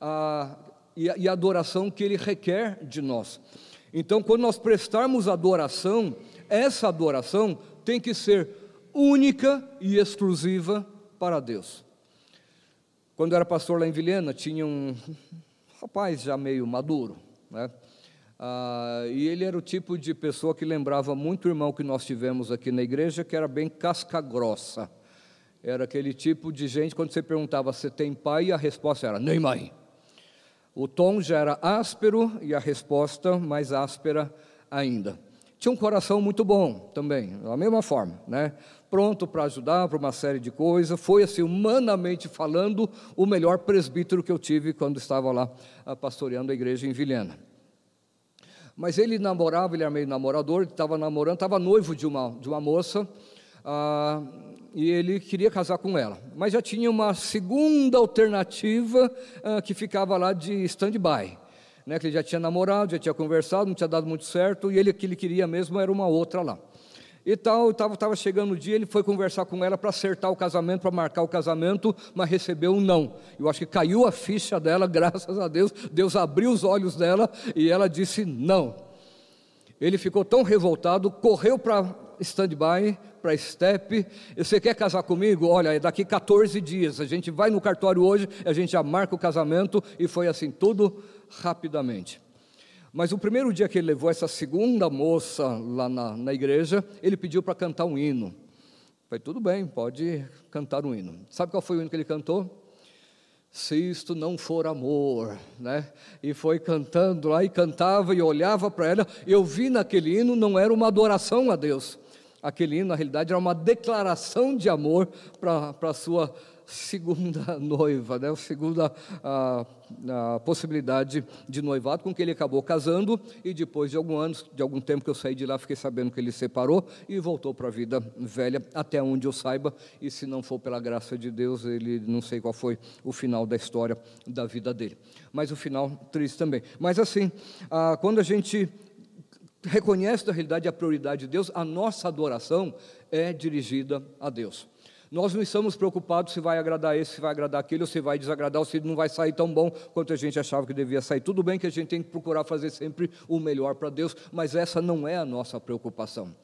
ah, e, e a adoração que Ele requer de nós. Então, quando nós prestarmos adoração, essa adoração tem que ser única e exclusiva para Deus. Quando eu era pastor lá em Vilhena, tinha um rapaz já meio maduro, né? Ah, e ele era o tipo de pessoa que lembrava muito o irmão que nós tivemos aqui na igreja, que era bem casca grossa. Era aquele tipo de gente, quando você perguntava se tem pai, a resposta era nem mãe. O tom já era áspero e a resposta mais áspera ainda. Tinha um coração muito bom também, da mesma forma, né? Pronto para ajudar para uma série de coisas. Foi, assim, humanamente falando, o melhor presbítero que eu tive quando estava lá ah, pastoreando a igreja em Vilhena. Mas ele namorava, ele era meio namorador, estava namorando, estava noivo de uma, de uma moça, ah, e ele queria casar com ela. Mas já tinha uma segunda alternativa ah, que ficava lá de stand-by. Né, que ele já tinha namorado, já tinha conversado, não tinha dado muito certo, e ele, que ele queria mesmo era uma outra lá. E tal, estava tava chegando o dia, ele foi conversar com ela para acertar o casamento, para marcar o casamento, mas recebeu um não. Eu acho que caiu a ficha dela, graças a Deus. Deus abriu os olhos dela e ela disse não. Ele ficou tão revoltado, correu para stand-by, para step. Você quer casar comigo? Olha, é daqui 14 dias. A gente vai no cartório hoje, a gente já marca o casamento, e foi assim, tudo rapidamente. Mas o primeiro dia que ele levou essa segunda moça lá na, na igreja, ele pediu para cantar um hino. Falei, tudo bem, pode cantar um hino. Sabe qual foi o hino que ele cantou? Se isto não for amor, né? E foi cantando lá e cantava e olhava para ela. Eu vi naquele hino não era uma adoração a Deus. Aquele hino, na realidade, era uma declaração de amor para a sua segunda noiva, né? a segunda a, a possibilidade de noivado, com que ele acabou casando, e depois de alguns anos, de algum tempo que eu saí de lá, fiquei sabendo que ele separou e voltou para a vida velha, até onde eu saiba, e se não for pela graça de Deus, ele não sei qual foi o final da história da vida dele. Mas o final triste também. Mas assim, a, quando a gente reconhece da realidade a prioridade de Deus, a nossa adoração é dirigida a Deus. Nós não estamos preocupados se vai agradar esse, se vai agradar aquele, ou se vai desagradar, ou se não vai sair tão bom quanto a gente achava que devia sair. Tudo bem que a gente tem que procurar fazer sempre o melhor para Deus, mas essa não é a nossa preocupação.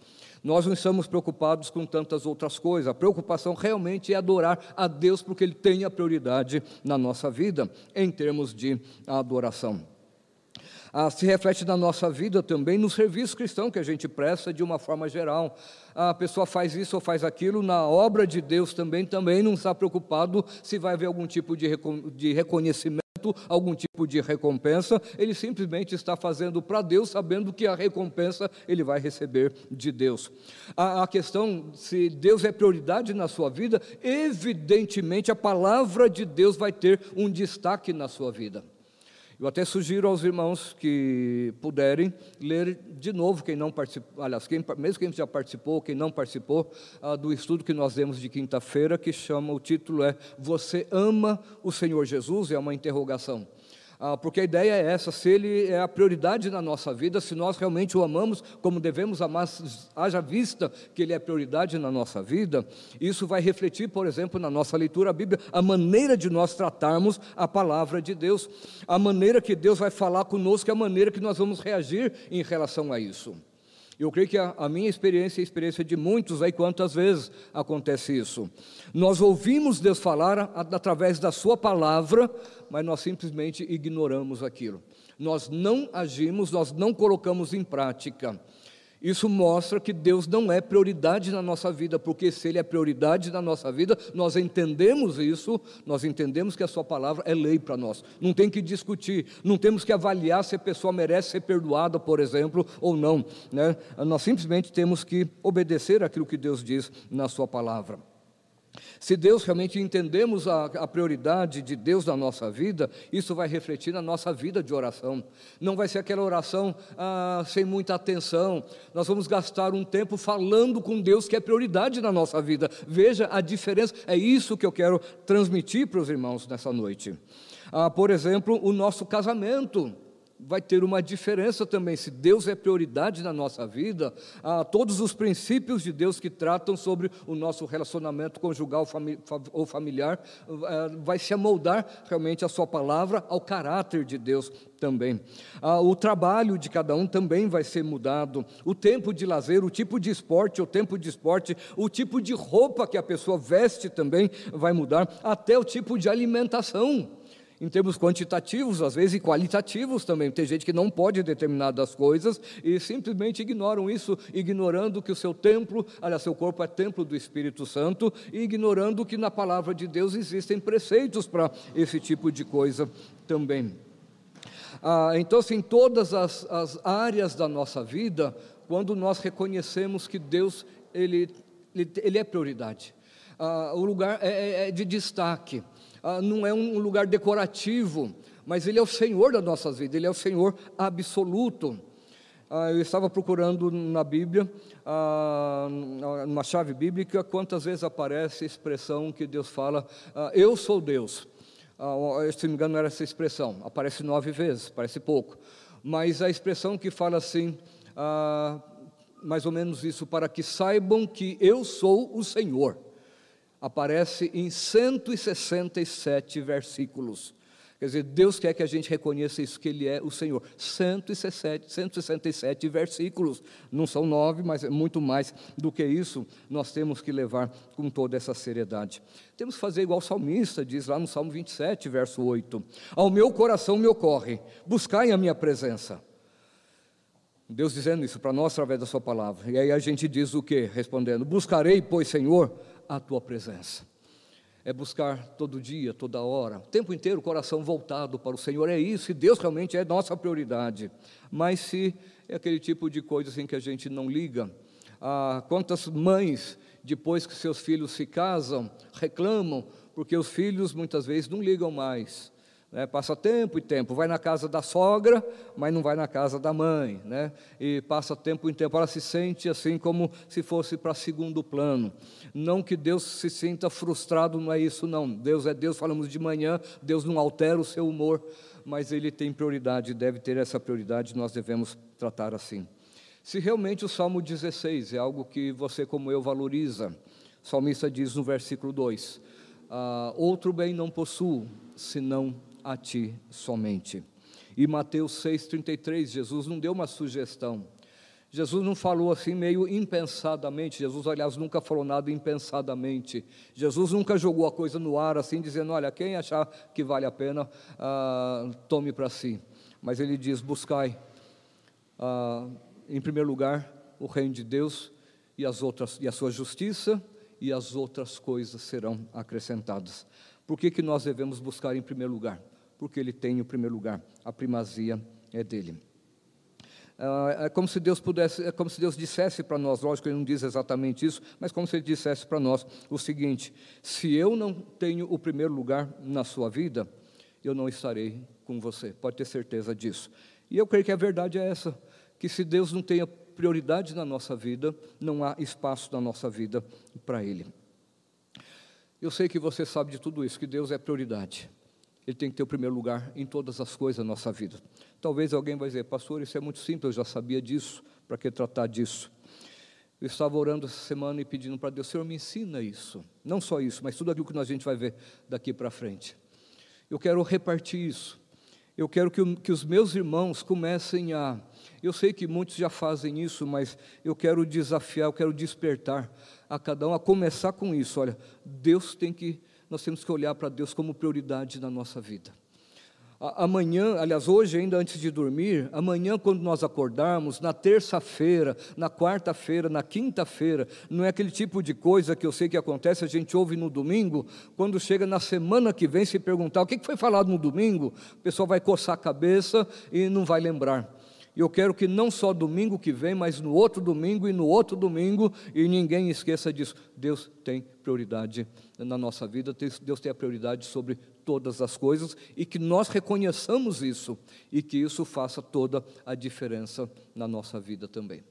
Nós não estamos preocupados com tantas outras coisas. A preocupação realmente é adorar a Deus, porque Ele tem a prioridade na nossa vida, em termos de adoração ah, se reflete na nossa vida também no serviço cristão que a gente presta de uma forma geral. A pessoa faz isso ou faz aquilo, na obra de Deus também, também não está preocupado se vai haver algum tipo de, de reconhecimento algum tipo de recompensa, ele simplesmente está fazendo para Deus, sabendo que a recompensa ele vai receber de Deus. A, a, questão, se Deus é prioridade na sua vida, evidentemente a palavra de Deus vai ter um destaque na sua vida. Eu até sugiro aos irmãos que puderem ler de novo, quem não participou, aliás, quem, mesmo quem já participou, quem não participou, ah, do estudo que nós demos de quinta-feira, que chama, o título é Você ama o Senhor Jesus? É uma interrogação. Ah, porque a ideia é essa: se Ele é a prioridade na nossa vida, se nós realmente o amamos como devemos amar, haja vista que Ele é prioridade na nossa vida, isso vai refletir, por exemplo, na nossa leitura bíblica, a maneira de nós tratarmos a palavra de Deus, a maneira que Deus vai falar conosco, a maneira que nós vamos reagir em relação a isso. Eu creio que a, a, minha experiência e a experiência de muitos aí, quantas vezes acontece isso? Nós ouvimos Deus falar através da Sua palavra, mas nós simplesmente ignoramos aquilo. Nós não agimos, nós não colocamos em prática. Isso mostra que Deus não é prioridade na nossa vida, porque se Ele é prioridade na nossa vida, nós entendemos isso, nós entendemos que a Sua palavra é lei para nós. Não tem que discutir, não temos que avaliar se a pessoa merece ser perdoada, por exemplo, ou não. Né? Nós simplesmente temos que obedecer aquilo que Deus diz na Sua palavra. Se Deus realmente entendemos a, a, prioridade de Deus na nossa vida, isso vai refletir na nossa vida de oração. Não vai ser aquela oração ah, sem muita atenção. Nós vamos gastar um tempo falando com Deus que é prioridade na nossa vida. Veja a diferença. É isso que eu quero transmitir para os irmãos nessa noite. Ah, por exemplo, o nosso casamento vai ter uma diferença também. Se Deus é prioridade na nossa vida, todos os princípios de Deus que tratam sobre o nosso relacionamento conjugal ou familiar, ah, vai se amoldar realmente a Sua palavra ao caráter de Deus também. Ah, o trabalho de cada um também vai ser mudado. O tempo de lazer, o tipo de esporte, o tempo de esporte, o tipo de roupa que a pessoa veste também vai mudar, até o tipo de alimentação em termos quantitativos, às vezes, e qualitativos também. Tem gente que não pode determinadas coisas e simplesmente ignoram isso, ignorando que o seu templo, aliás, seu corpo é templo do Espírito Santo, e ignorando que na palavra de Deus existem preceitos para esse tipo de coisa também. Ah, então, assim, todas as, as áreas da nossa vida, quando nós reconhecemos que Deus ele, ele, ele é prioridade, ah, o lugar é, é, é de destaque ah, não é um lugar decorativo, mas Ele é o Senhor das nossas vidas, Ele é o Senhor absoluto. ah, eu estava procurando na Bíblia, ah, numa chave bíblica, quantas vezes aparece a expressão que Deus fala, ah, eu sou Deus. se não me engano, era essa expressão, aparece nove vezes, parece pouco. Mas a expressão que fala assim, mais ou menos isso, para que saibam que eu sou o Senhor, aparece em 167 versículos. Quer dizer, Deus quer que a gente reconheça isso, que Ele é o Senhor. 167, 167 versículos, não são nove, mas é muito mais do que isso, nós temos que levar com toda essa seriedade. Temos que fazer igual o salmista diz lá no Salmo 27, verso 8: Ao meu coração me ocorre, buscai a minha presença. Deus dizendo isso para nós através da Sua palavra. E aí a gente diz o que? Respondendo: Buscarei, pois, Senhor, a tua presença é buscar todo dia, toda hora, o tempo inteiro o coração voltado para o Senhor. É isso, e Deus realmente é nossa prioridade. Mas se é aquele tipo de coisa assim que a gente não liga, ah, quantas mães, depois que seus filhos se casam, reclamam, porque os filhos muitas vezes não ligam mais. Né, passa tempo e tempo, vai na casa da sogra, mas não vai na casa da mãe, né, e passa tempo em tempo, ela se sente assim como se fosse para segundo plano. Não que Deus se sinta frustrado, não é isso, não. Deus é Deus, falamos de manhã, Deus não altera o seu humor, mas Ele tem prioridade, deve ter essa prioridade, nós devemos tratar assim. Se realmente o Salmo 16 é algo que você, como eu, valoriza, o salmista diz no versículo 2: ah, Outro bem não possuo, senão a ti somente. E Mateus 6,33, Jesus não deu uma sugestão. Jesus não falou assim meio impensadamente. Jesus, aliás, nunca falou nada impensadamente. Jesus nunca jogou a coisa no ar assim, dizendo: Olha, quem achar que vale a pena, ah, tome para si. Mas ele diz: Buscai, ah, em primeiro lugar, o reino de Deus e, as outras, e a sua justiça, e as outras coisas serão acrescentadas. Por que, que nós devemos buscar em primeiro lugar? Porque Ele tem o primeiro lugar, a primazia é dele. Ah, é como se Deus pudesse, é como se Deus dissesse para nós, lógico Ele não diz exatamente isso, mas como se Ele dissesse para nós o seguinte: se eu não tenho o primeiro lugar na sua vida, eu não estarei com você. Pode ter certeza disso. E eu creio que a verdade é essa: que se Deus não tem prioridade na nossa vida, não há espaço na nossa vida para Ele. Eu sei que você sabe de tudo isso, que Deus é prioridade. Ele tem que ter o primeiro lugar em todas as coisas da nossa vida. Talvez alguém vai dizer, pastor, isso é muito simples, eu já sabia disso, para que tratar disso? Eu estava orando essa semana e pedindo para Deus, Senhor, me ensina isso. Não só isso, mas tudo aquilo que a gente vai ver daqui para frente. Eu quero repartir isso. Eu quero que, que os meus irmãos comecem a. Eu sei que muitos já fazem isso, mas eu quero desafiar, eu quero despertar a cada um a começar com isso. Olha, Deus tem que, nós temos que olhar para Deus como prioridade na nossa vida. Amanhã, aliás, hoje, ainda antes de dormir, amanhã, quando nós acordarmos, na terça-feira, na quarta-feira, na quinta-feira, não é aquele tipo de coisa que eu sei que acontece, a gente ouve no domingo, quando chega na semana que vem se perguntar o que foi falado no domingo, o pessoal vai coçar a cabeça e não vai lembrar. E eu quero que não só domingo que vem, mas no outro domingo e no outro domingo, e ninguém esqueça disso. Deus tem prioridade na nossa vida, Deus tem a prioridade sobre todas as coisas e que nós reconheçamos isso e que isso faça toda a diferença na nossa vida também.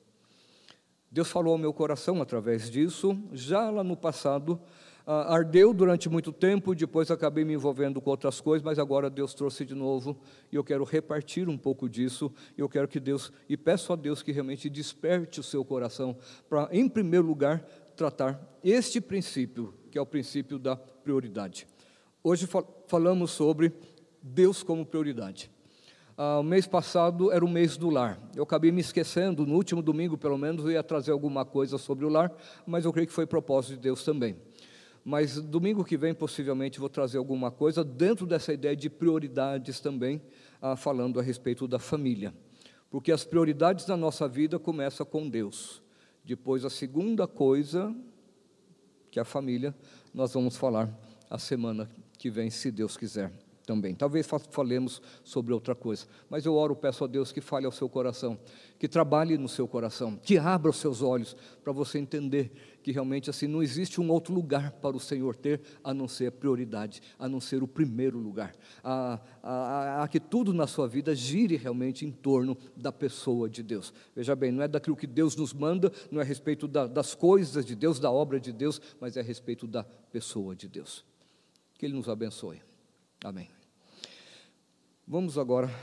Deus falou ao meu coração através disso, já lá no passado, ardeu durante muito tempo, depois acabei me envolvendo com outras coisas, mas agora Deus trouxe de novo e eu quero repartir um pouco disso. Eu quero que Deus, e peço a Deus que realmente desperte o seu coração para, em primeiro lugar, tratar este princípio, que é o princípio da prioridade. Hoje falamos sobre Deus como prioridade. Ah, o mês passado era o mês do lar. Eu acabei me esquecendo, no último domingo, pelo menos, eu ia trazer alguma coisa sobre o lar, mas eu creio que foi propósito de Deus também mas domingo que vem possivelmente vou trazer alguma coisa dentro dessa ideia de prioridades também, ah, falando a respeito da família. Porque as prioridades da nossa vida começam com Deus. Depois, a segunda coisa, que é a família, nós vamos falar a semana que vem, se Deus quiser. também. Talvez falemos sobre outra coisa, mas eu oro, peço a Deus que fale ao seu coração, que trabalhe no seu coração, que abra os seus olhos para você entender que realmente assim não existe um outro lugar para o Senhor ter a não ser a prioridade, a não ser o primeiro lugar, a, a, a que tudo na sua vida gire realmente em torno da pessoa de Deus. Veja bem, não é daquilo que Deus nos manda, não é a respeito da, das coisas de Deus, da obra de Deus, mas é a respeito da pessoa de Deus. Que Ele nos abençoe. Amém. Vamos agora